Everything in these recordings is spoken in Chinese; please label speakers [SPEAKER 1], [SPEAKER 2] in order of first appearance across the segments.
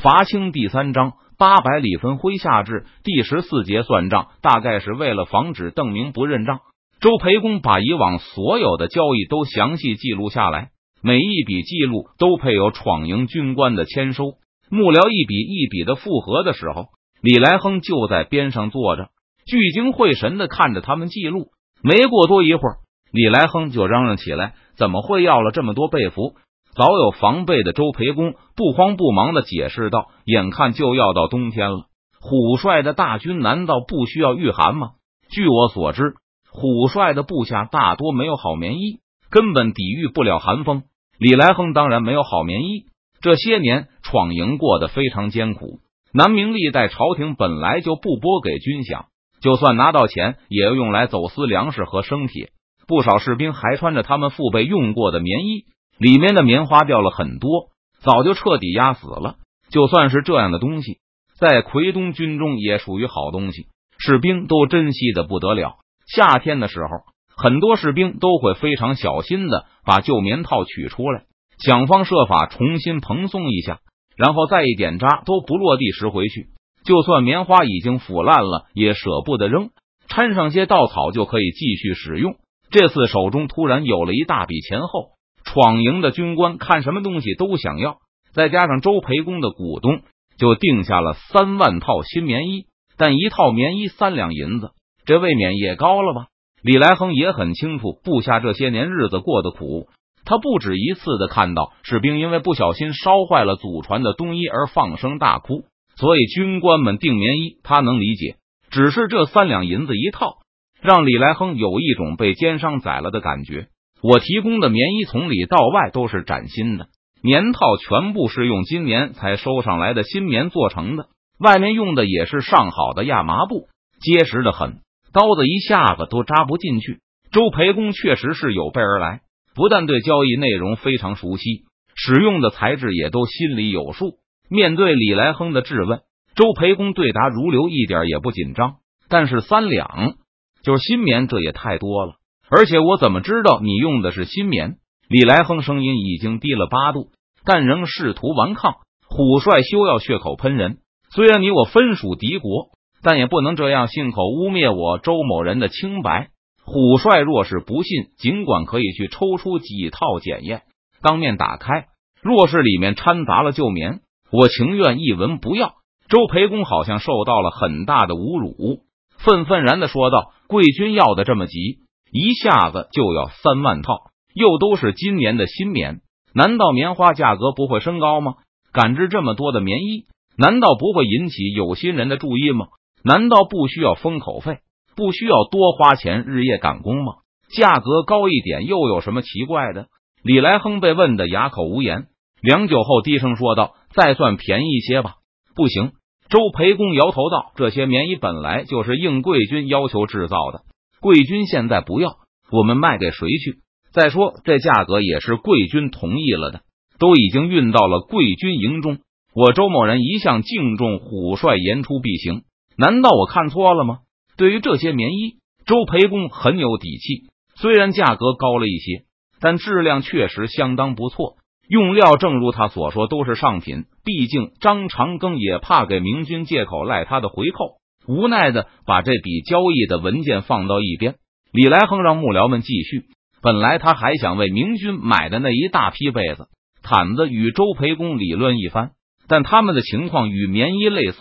[SPEAKER 1] 罚清第三章八百里分麾下炙第十四节算账，大概是为了防止邓明不认账。周培公把以往所有的交易都详细记录下来，每一笔记录都配有闯营军官的签收。幕僚一笔一笔的复核的时候，李来亨就在边上坐着，聚精会神的看着他们记录。没过多一会儿，李来亨就嚷嚷起来：“怎么会要了这么多被服？”早有防备的周培公不慌不忙的解释道：“眼看就要到冬天了，虎帅的大军难道不需要御寒吗？据我所知。”虎帅的部下大多没有好棉衣，根本抵御不了寒风。李来亨当然没有好棉衣。这些年闯营过得非常艰苦，南明历代朝廷本来就不拨给军饷，就算拿到钱，也要用来走私粮食和生铁。不少士兵还穿着他们父辈用过的棉衣，里面的棉花掉了很多，早就彻底压死了。就算是这样的东西，在奎东军中也属于好东西，士兵都珍惜的不得了。夏天的时候，很多士兵都会非常小心的把旧棉套取出来，想方设法重新蓬松一下，然后再一点渣都不落地拾回去。就算棉花已经腐烂了，也舍不得扔，掺上些稻草就可以继续使用。这次手中突然有了一大笔钱后，闯营的军官看什么东西都想要，再加上周培公的股东，就定下了三万套新棉衣，但一套棉衣三两银子。这未免也高了吧？李来亨也很清楚部下这些年日子过得苦，他不止一次的看到士兵因为不小心烧坏了祖传的冬衣而放声大哭，所以军官们订棉衣他能理解。只是这三两银子一套，让李来亨有一种被奸商宰了的感觉。我提供的棉衣从里到外都是崭新的，棉套全部是用今年才收上来的新棉做成的，外面用的也是上好的亚麻布，结实的很。刀子一下子都扎不进去。周培公确实是有备而来，不但对交易内容非常熟悉，使用的材质也都心里有数。面对李来亨的质问，周培公对答如流，一点也不紧张。但是三两就是新棉，这也太多了。而且我怎么知道你用的是新棉？李来亨声音已经低了八度，但仍试图顽抗。虎帅休要血口喷人，虽然你我分属敌国。但也不能这样信口污蔑我周某人的清白。虎帅若是不信，尽管可以去抽出几套检验，当面打开。若是里面掺杂了旧棉，我情愿一文不要。周培公好像受到了很大的侮辱，愤愤然的说道：“贵军要的这么急，一下子就要三万套，又都是今年的新棉，难道棉花价格不会升高吗？赶制这么多的棉衣，难道不会引起有心人的注意吗？”难道不需要封口费，不需要多花钱日夜赶工吗？价格高一点又有什么奇怪的？李来亨被问得哑口无言，良久后低声说道：“再算便宜些吧。”不行，周培公摇头道：“这些棉衣本来就是应贵军要求制造的，贵军现在不要，我们卖给谁去？再说这价格也是贵军同意了的，都已经运到了贵军营中。我周某人一向敬重虎帅言出必行。”难道我看错了吗？对于这些棉衣，周培公很有底气。虽然价格高了一些，但质量确实相当不错。用料正如他所说，都是上品。毕竟张长庚也怕给明军借口赖他的回扣，无奈的把这笔交易的文件放到一边。李来亨让幕僚们继续。本来他还想为明军买的那一大批被子、毯子与周培公理论一番，但他们的情况与棉衣类似。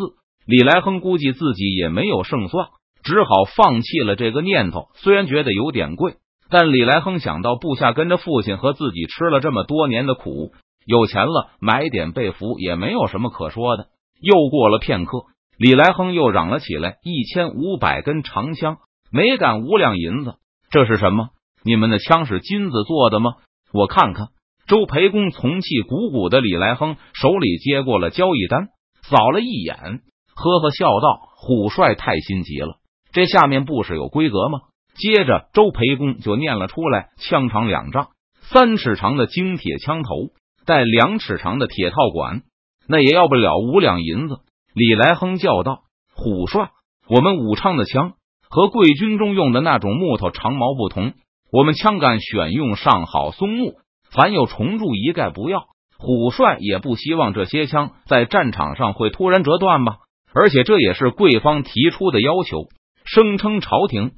[SPEAKER 1] 李来亨估计自己也没有胜算，只好放弃了这个念头。虽然觉得有点贵，但李来亨想到部下跟着父亲和自己吃了这么多年的苦，有钱了买点被服也没有什么可说的。又过了片刻，李来亨又嚷了起来：“一千五百根长枪，每杆五两银子，这是什么？你们的枪是金子做的吗？我看看。”周培公从气鼓鼓的李来亨手里接过了交易单，扫了一眼。呵呵笑道：“虎帅太心急了，这下面不是有规格吗？”接着，周培公就念了出来：“枪长两丈，三尺长的精铁枪头，带两尺长的铁套管，那也要不了五两银子。”李来亨叫道：“虎帅，我们武昌的枪和贵军中用的那种木头长矛不同，我们枪杆选用上好松木，凡有虫蛀一概不要。虎帅也不希望这些枪在战场上会突然折断吧？而且这也是贵方提出的要求，声称朝廷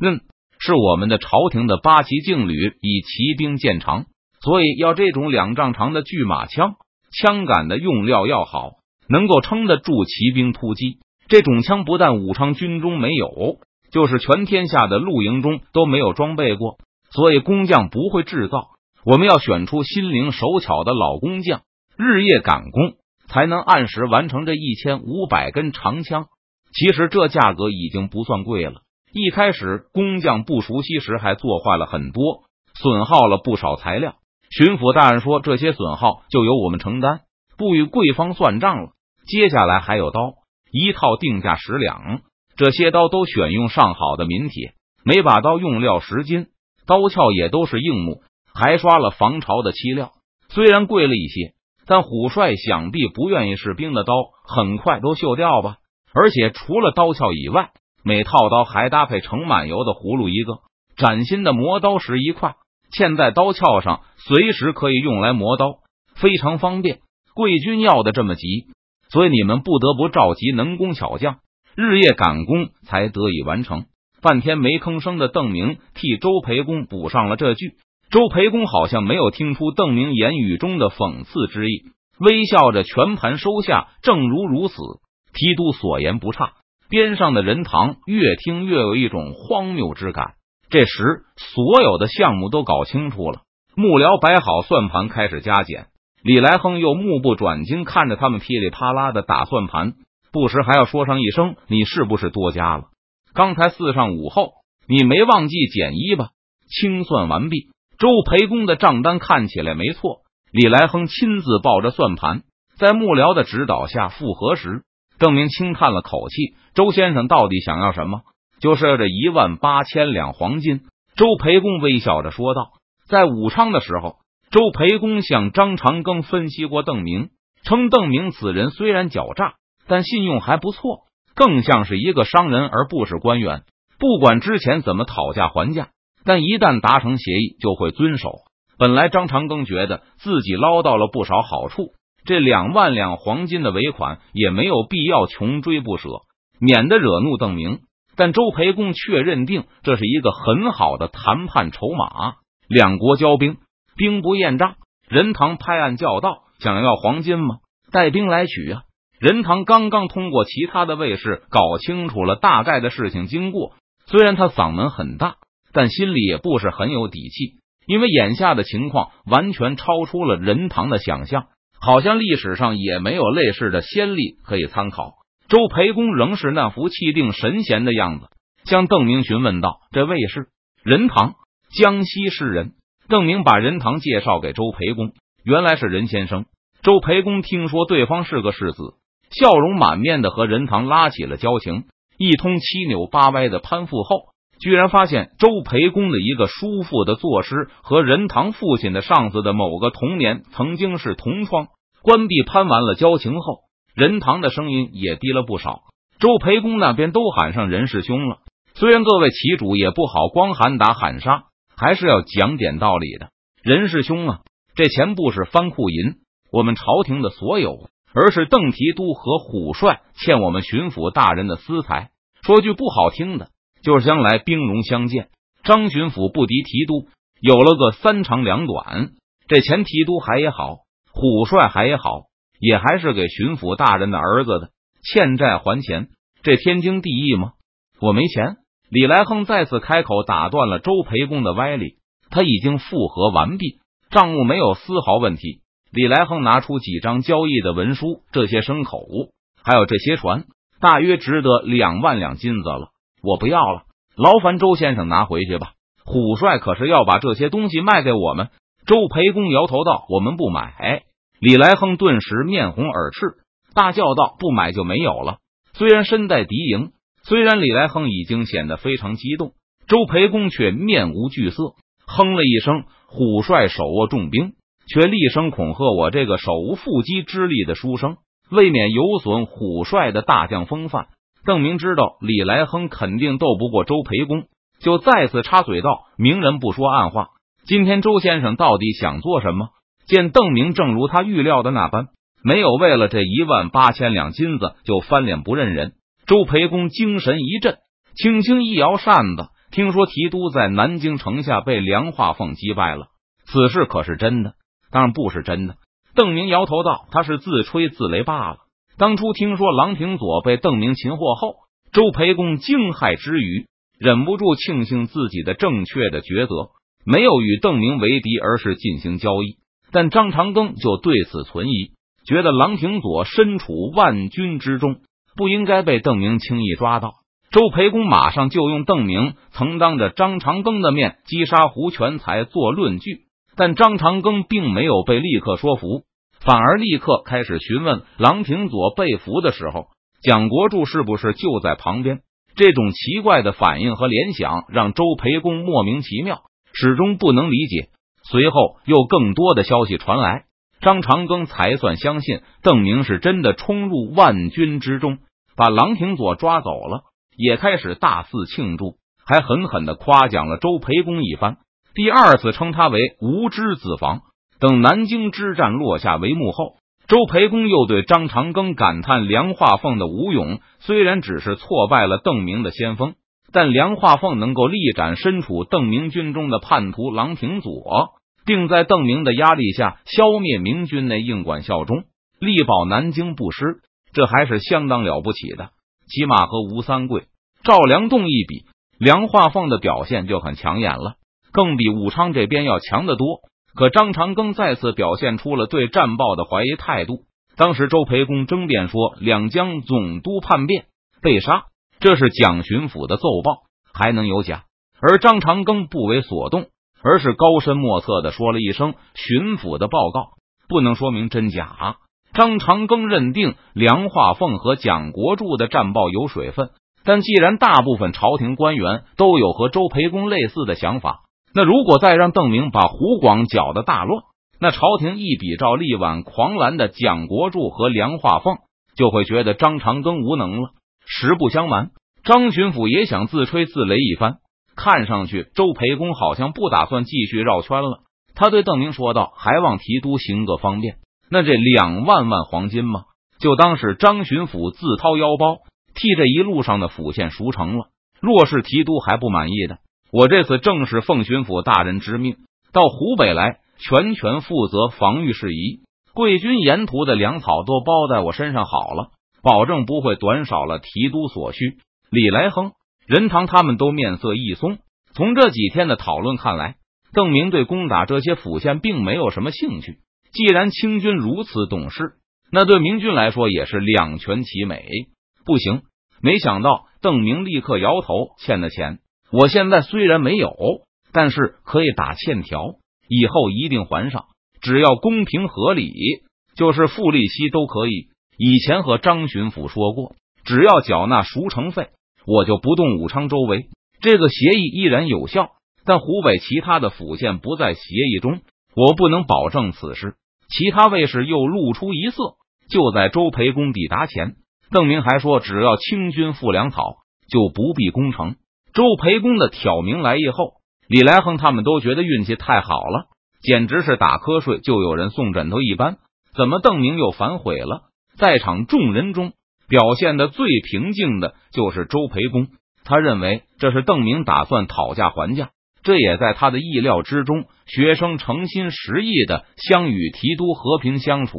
[SPEAKER 1] 嗯是我们的朝廷的八旗劲旅以骑兵见长，所以要这种两丈长的巨马枪，枪杆的用料要好，能够撑得住骑兵突击。这种枪不但武昌军中没有，就是全天下的露营中都没有装备过，所以工匠不会制造。我们要选出心灵手巧的老工匠，日夜赶工，才能按时完成这一千五百根长枪。其实这价格已经不算贵了。一开始工匠不熟悉时，还做坏了很多，损耗了不少材料。巡抚大人说，这些损耗就由我们承担，不与贵方算账了。接下来还有刀。一套定价十两，这些刀都选用上好的民铁，每把刀用料十斤，刀鞘也都是硬木，还刷了防潮的漆料。虽然贵了一些，但虎帅想必不愿意士兵的刀很快都锈掉吧？而且除了刀鞘以外，每套刀还搭配盛满油的葫芦一个，崭新的磨刀石一块，嵌在刀鞘上，随时可以用来磨刀，非常方便。贵军要的这么急。所以你们不得不召集能工巧匠，日夜赶工才得以完成。半天没吭声的邓明替周培公补上了这句。周培公好像没有听出邓明言语中的讽刺之意，微笑着全盘收下。正如如此，提督所言不差。边上的人堂越听越有一种荒谬之感。这时，所有的项目都搞清楚了，幕僚摆好算盘，开始加减。李来亨又目不转睛看着他们噼里啪啦的打算盘，不时还要说上一声：“你是不是多加了？刚才四上午后，你没忘记减一吧？”清算完毕，周培公的账单看起来没错。李来亨亲自抱着算盘，在幕僚的指导下复核时，邓明轻叹了口气：“周先生到底想要什么？就是这一万八千两黄金。”周培公微笑着说道：“在武昌的时候。”周培公向张长庚分析过邓明，称邓明此人虽然狡诈，但信用还不错，更像是一个商人而不是官员。不管之前怎么讨价还价，但一旦达成协议就会遵守。本来张长庚觉得自己捞到了不少好处，这两万两黄金的尾款也没有必要穷追不舍，免得惹怒邓明。但周培公却认定这是一个很好的谈判筹码，两国交兵。兵不厌诈，任堂拍案叫道：“想要黄金吗？带兵来取啊！”任堂刚刚通过其他的卫士搞清楚了大概的事情经过，虽然他嗓门很大，但心里也不是很有底气，因为眼下的情况完全超出了任堂的想象，好像历史上也没有类似的先例可以参考。周培公仍是那副气定神闲的样子，向邓明询问道：“这卫士任堂，江西士人。”郑明把任堂介绍给周培公，原来是任先生。周培公听说对方是个世子，笑容满面的和任堂拉起了交情。一通七扭八歪的攀附后，居然发现周培公的一个叔父的作诗和任堂父亲的上司的某个童年曾经是同窗。关闭攀完了交情后，任堂的声音也低了不少。周培公那边都喊上任师兄了，虽然各位旗主也不好光喊打喊杀。还是要讲点道理的，任师兄啊，这钱不是藩库银，我们朝廷的所有，而是邓提督和虎帅欠我们巡抚大人的私财。说句不好听的，就是将来兵戎相见，张巡抚不敌提督，有了个三长两短，这钱提督还也好，虎帅还也好，也还是给巡抚大人的儿子的，欠债还钱，这天经地义吗？我没钱。李来亨再次开口，打断了周培公的歪理。他已经复核完毕，账目没有丝毫问题。李来亨拿出几张交易的文书，这些牲口还有这些船，大约值得两万两金子了。我不要了，劳烦周先生拿回去吧。虎帅可是要把这些东西卖给我们。周培公摇头道：“我们不买。”李来亨顿时面红耳赤，大叫道：“不买就没有了！”虽然身带敌营。虽然李来亨已经显得非常激动，周培公却面无惧色，哼了一声：“虎帅手握重兵，却厉声恐吓我这个手无缚鸡之力的书生，未免有损虎帅的大将风范。”邓明知道李来亨肯定斗不过周培公，就再次插嘴道：“明人不说暗话，今天周先生到底想做什么？见邓明正如他预料的那般，没有为了这一万八千两金子就翻脸不认人。周培公精神一振，轻轻一摇扇子，听说提督在南京城下被梁化凤击败了，此事可是真的？当然不是真的。邓明摇头道：“他是自吹自擂罢了。当初听说郎廷佐被邓明擒获后，周培公惊骇之余，忍不住庆幸自己的正确的抉择，没有与邓明为敌，而是进行交易。但张长庚就对此存疑，觉得郎廷佐身处万军之中。”不应该被邓明轻易抓到。周培公马上就用邓明曾当着张长庚的面击杀胡全才做论据，但张长庚并没有被立刻说服，反而立刻开始询问郎廷佐被俘的时候，蒋国柱是不是就在旁边。这种奇怪的反应和联想让周培公莫名其妙，始终不能理解。随后又更多的消息传来。张长庚才算相信邓明是真的冲入万军之中，把郎廷佐抓走了，也开始大肆庆祝，还狠狠的夸奖了周培公一番。第二次称他为无知子房。等南京之战落下帷幕后，周培公又对张长庚感叹梁化凤的武勇，虽然只是挫败了邓明的先锋，但梁化凤能够力斩身处邓明军中的叛徒郎廷佐。并在邓明的压力下消灭明军内应管效忠，力保南京不失，这还是相当了不起的。起码和吴三桂、赵良栋一比，梁化凤的表现就很抢眼了，更比武昌这边要强得多。可张长庚再次表现出了对战报的怀疑态度。当时周培公争辩说两江总督叛变被杀，这是蒋巡抚的奏报，还能有假？而张长庚不为所动。而是高深莫测的说了一声巡抚的报告，不能说明真假。张长庚认定梁化凤和蒋国柱的战报有水分，但既然大部分朝廷官员都有和周培公类似的想法，那如果再让邓明把湖广搅得大乱，那朝廷一比照力挽狂澜的蒋国柱和梁化凤，就会觉得张长庚无能了。实不相瞒，张巡抚也想自吹自擂一番。看上去，周培公好像不打算继续绕圈了。他对邓明说道：“还望提督行个方便，那这两万万黄金嘛，就当是张巡抚自掏腰包替这一路上的府县赎成了。若是提督还不满意的，我这次正是奉巡抚大人之命，到湖北来全权负责防御事宜。贵军沿途的粮草都包在我身上好了，保证不会短少了提督所需。”李来亨。任堂他们都面色一松。从这几天的讨论看来，邓明对攻打这些府县并没有什么兴趣。既然清军如此懂事，那对明军来说也是两全其美。不行，没想到邓明立刻摇头：“欠的钱，我现在虽然没有，但是可以打欠条，以后一定还上。只要公平合理，就是付利息都可以。以前和张巡抚说过，只要缴纳赎城费。”我就不动武昌周围，这个协议依然有效，但湖北其他的府县不在协议中，我不能保证此事。其他卫士又露出一色。就在周培公抵达前，邓明还说，只要清军付粮草，就不必攻城。周培公的挑明来意后，李来亨他们都觉得运气太好了，简直是打瞌睡就有人送枕头一般。怎么邓明又反悔了？在场众人中。表现的最平静的就是周培公，他认为这是邓明打算讨价还价，这也在他的意料之中。学生诚心实意的想与提督和平相处，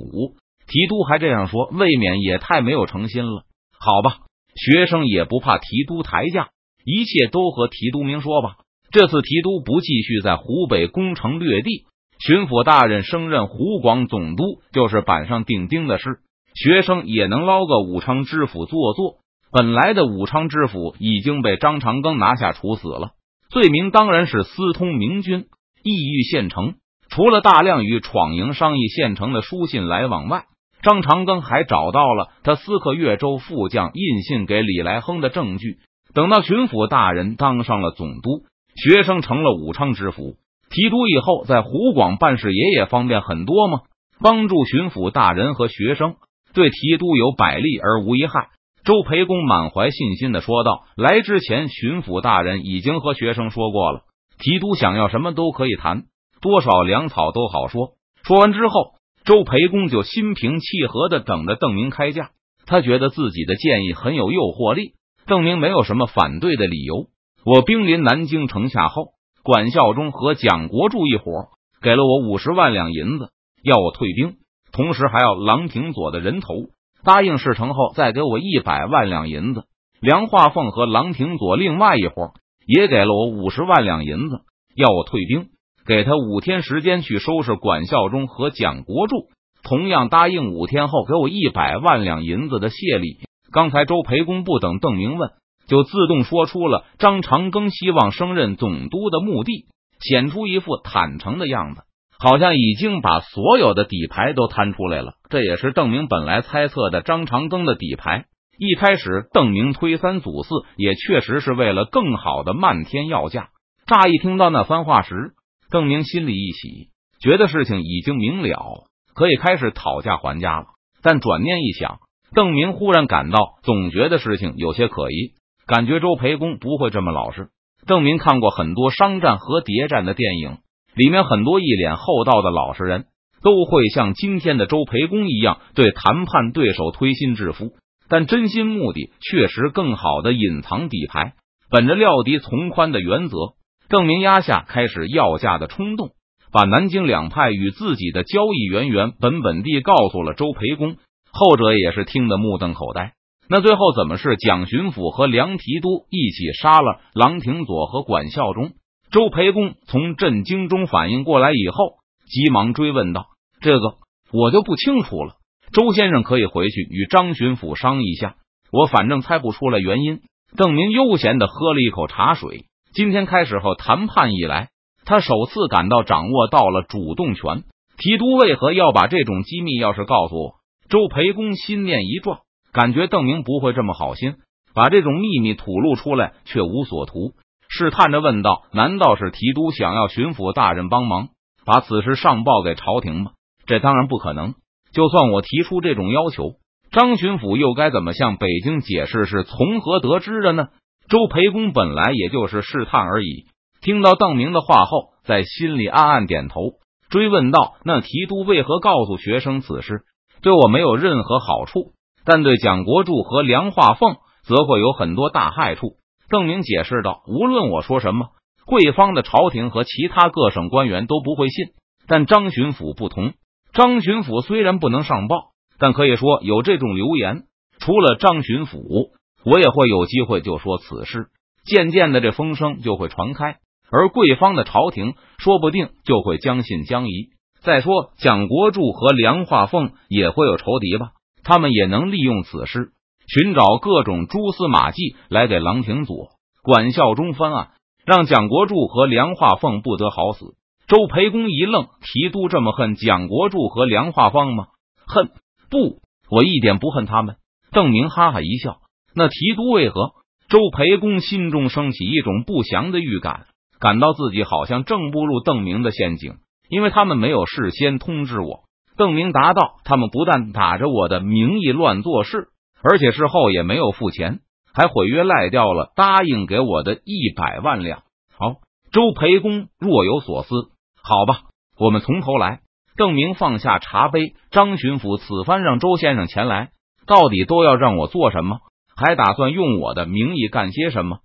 [SPEAKER 1] 提督还这样说，未免也太没有诚心了。好吧，学生也不怕提督抬价，一切都和提督明说吧。这次提督不继续在湖北攻城略地，巡抚大人升任湖广总督，就是板上钉钉的事。学生也能捞个武昌知府做做。本来的武昌知府已经被张长庚拿下处死了，罪名当然是私通明军，意欲县城。除了大量与闯营商议县城的书信来往外，张长庚还找到了他私刻岳州副将印信给李来亨的证据。等到巡抚大人当上了总督，学生成了武昌知府，提督以后在湖广办事爷爷方便很多吗？帮助巡抚大人和学生。对提督有百利而无一害，周培公满怀信心的说道：“来之前，巡抚大人已经和学生说过了，提督想要什么都可以谈，多少粮草都好说。说完之后，周培公就心平气和的等着邓明开价。他觉得自己的建议很有诱惑力，邓明没有什么反对的理由。我兵临南京城下后，管孝忠和蒋国柱一伙给了我五十万两银子，要我退兵，同时还要郎廷佐的人头。答应事成后再给我一百万两银子。梁化凤和郎廷佐另外一伙也给了我五十万两银子，要我退兵，给他五天时间去收拾管孝忠和蒋国柱。同样答应五天后给我一百万两银子的谢礼。刚才周培公不等邓明问，就自动说出了张长庚希望升任总督的目的，显出一副坦诚的样子，好像已经把所有的底牌都摊出来了。这也是邓明本来猜测的张长庚的底牌。一开始，邓明推三阻四，也确实是为了更好的漫天要价。乍一听到那番话时，邓明心里一喜，觉得事情已经明了。可以开始讨价还价了，但转念一想，邓明忽然感到总觉得事情有些可疑，感觉周培公不会这么老实。邓明看过很多商战和谍战的电影，里面很多一脸厚道的老实人都会像今天的周培公一样，对谈判对手推心置腹，但真心目的确实更好的隐藏底牌。本着料敌从宽的原则，邓明压下开始要价的冲动。把南京两派与自己的交易原原本本地告诉了周培公，后者也是听得目瞪口呆。那最后怎么是蒋巡抚和梁提督一起杀了郎廷佐和管孝忠？周培公从震惊中反应过来以后，急忙追问道：“这个我就不清楚了。周先生可以回去与张巡抚商议一下，我反正猜不出来原因。”邓明悠闲的喝了一口茶水。今天开始后谈判以来。他首次感到掌握到了主动权。提督为何要把这种机密钥匙告诉我？周培公心念一转，感觉邓明不会这么好心，把这种秘密吐露出来却无所图，试探着问道：“难道是提督想要巡抚大人帮忙，把此事上报给朝廷吗？”这当然不可能。就算我提出这种要求，张巡抚又该怎么向北京解释是从何得知的呢？周培公本来也就是试探而已。听到邓明的话后，在心里暗暗点头，追问道：“那提督为何告诉学生此事？对我没有任何好处，但对蒋国柱和梁化凤则会有很多大害处。”邓明解释道：“无论我说什么，贵方的朝廷和其他各省官员都不会信。但张巡抚不同，张巡抚虽然不能上报，但可以说有这种流言。除了张巡抚，我也会有机会就说此事。渐渐的，这风声就会传开。”而贵方的朝廷说不定就会将信将疑。再说，蒋国柱和梁化凤也会有仇敌吧？他们也能利用此事寻找各种蛛丝马迹来给郎廷佐、管孝忠翻案，让蒋国柱和梁化凤不得好死。周培公一愣：“提督这么恨蒋国柱和梁化凤吗？”“恨不，我一点不恨他们。”邓明哈哈一笑：“那提督为何？”周培公心中升起一种不祥的预感。感到自己好像正步入邓明的陷阱，因为他们没有事先通知我。邓明答道：“他们不但打着我的名义乱做事，而且事后也没有付钱，还毁约赖掉了答应给我的一百万两。”好，周培公若有所思。好吧，我们从头来。邓明放下茶杯，张巡抚此番让周先生前来，到底都要让我做什么？还打算用我的名义干些什么？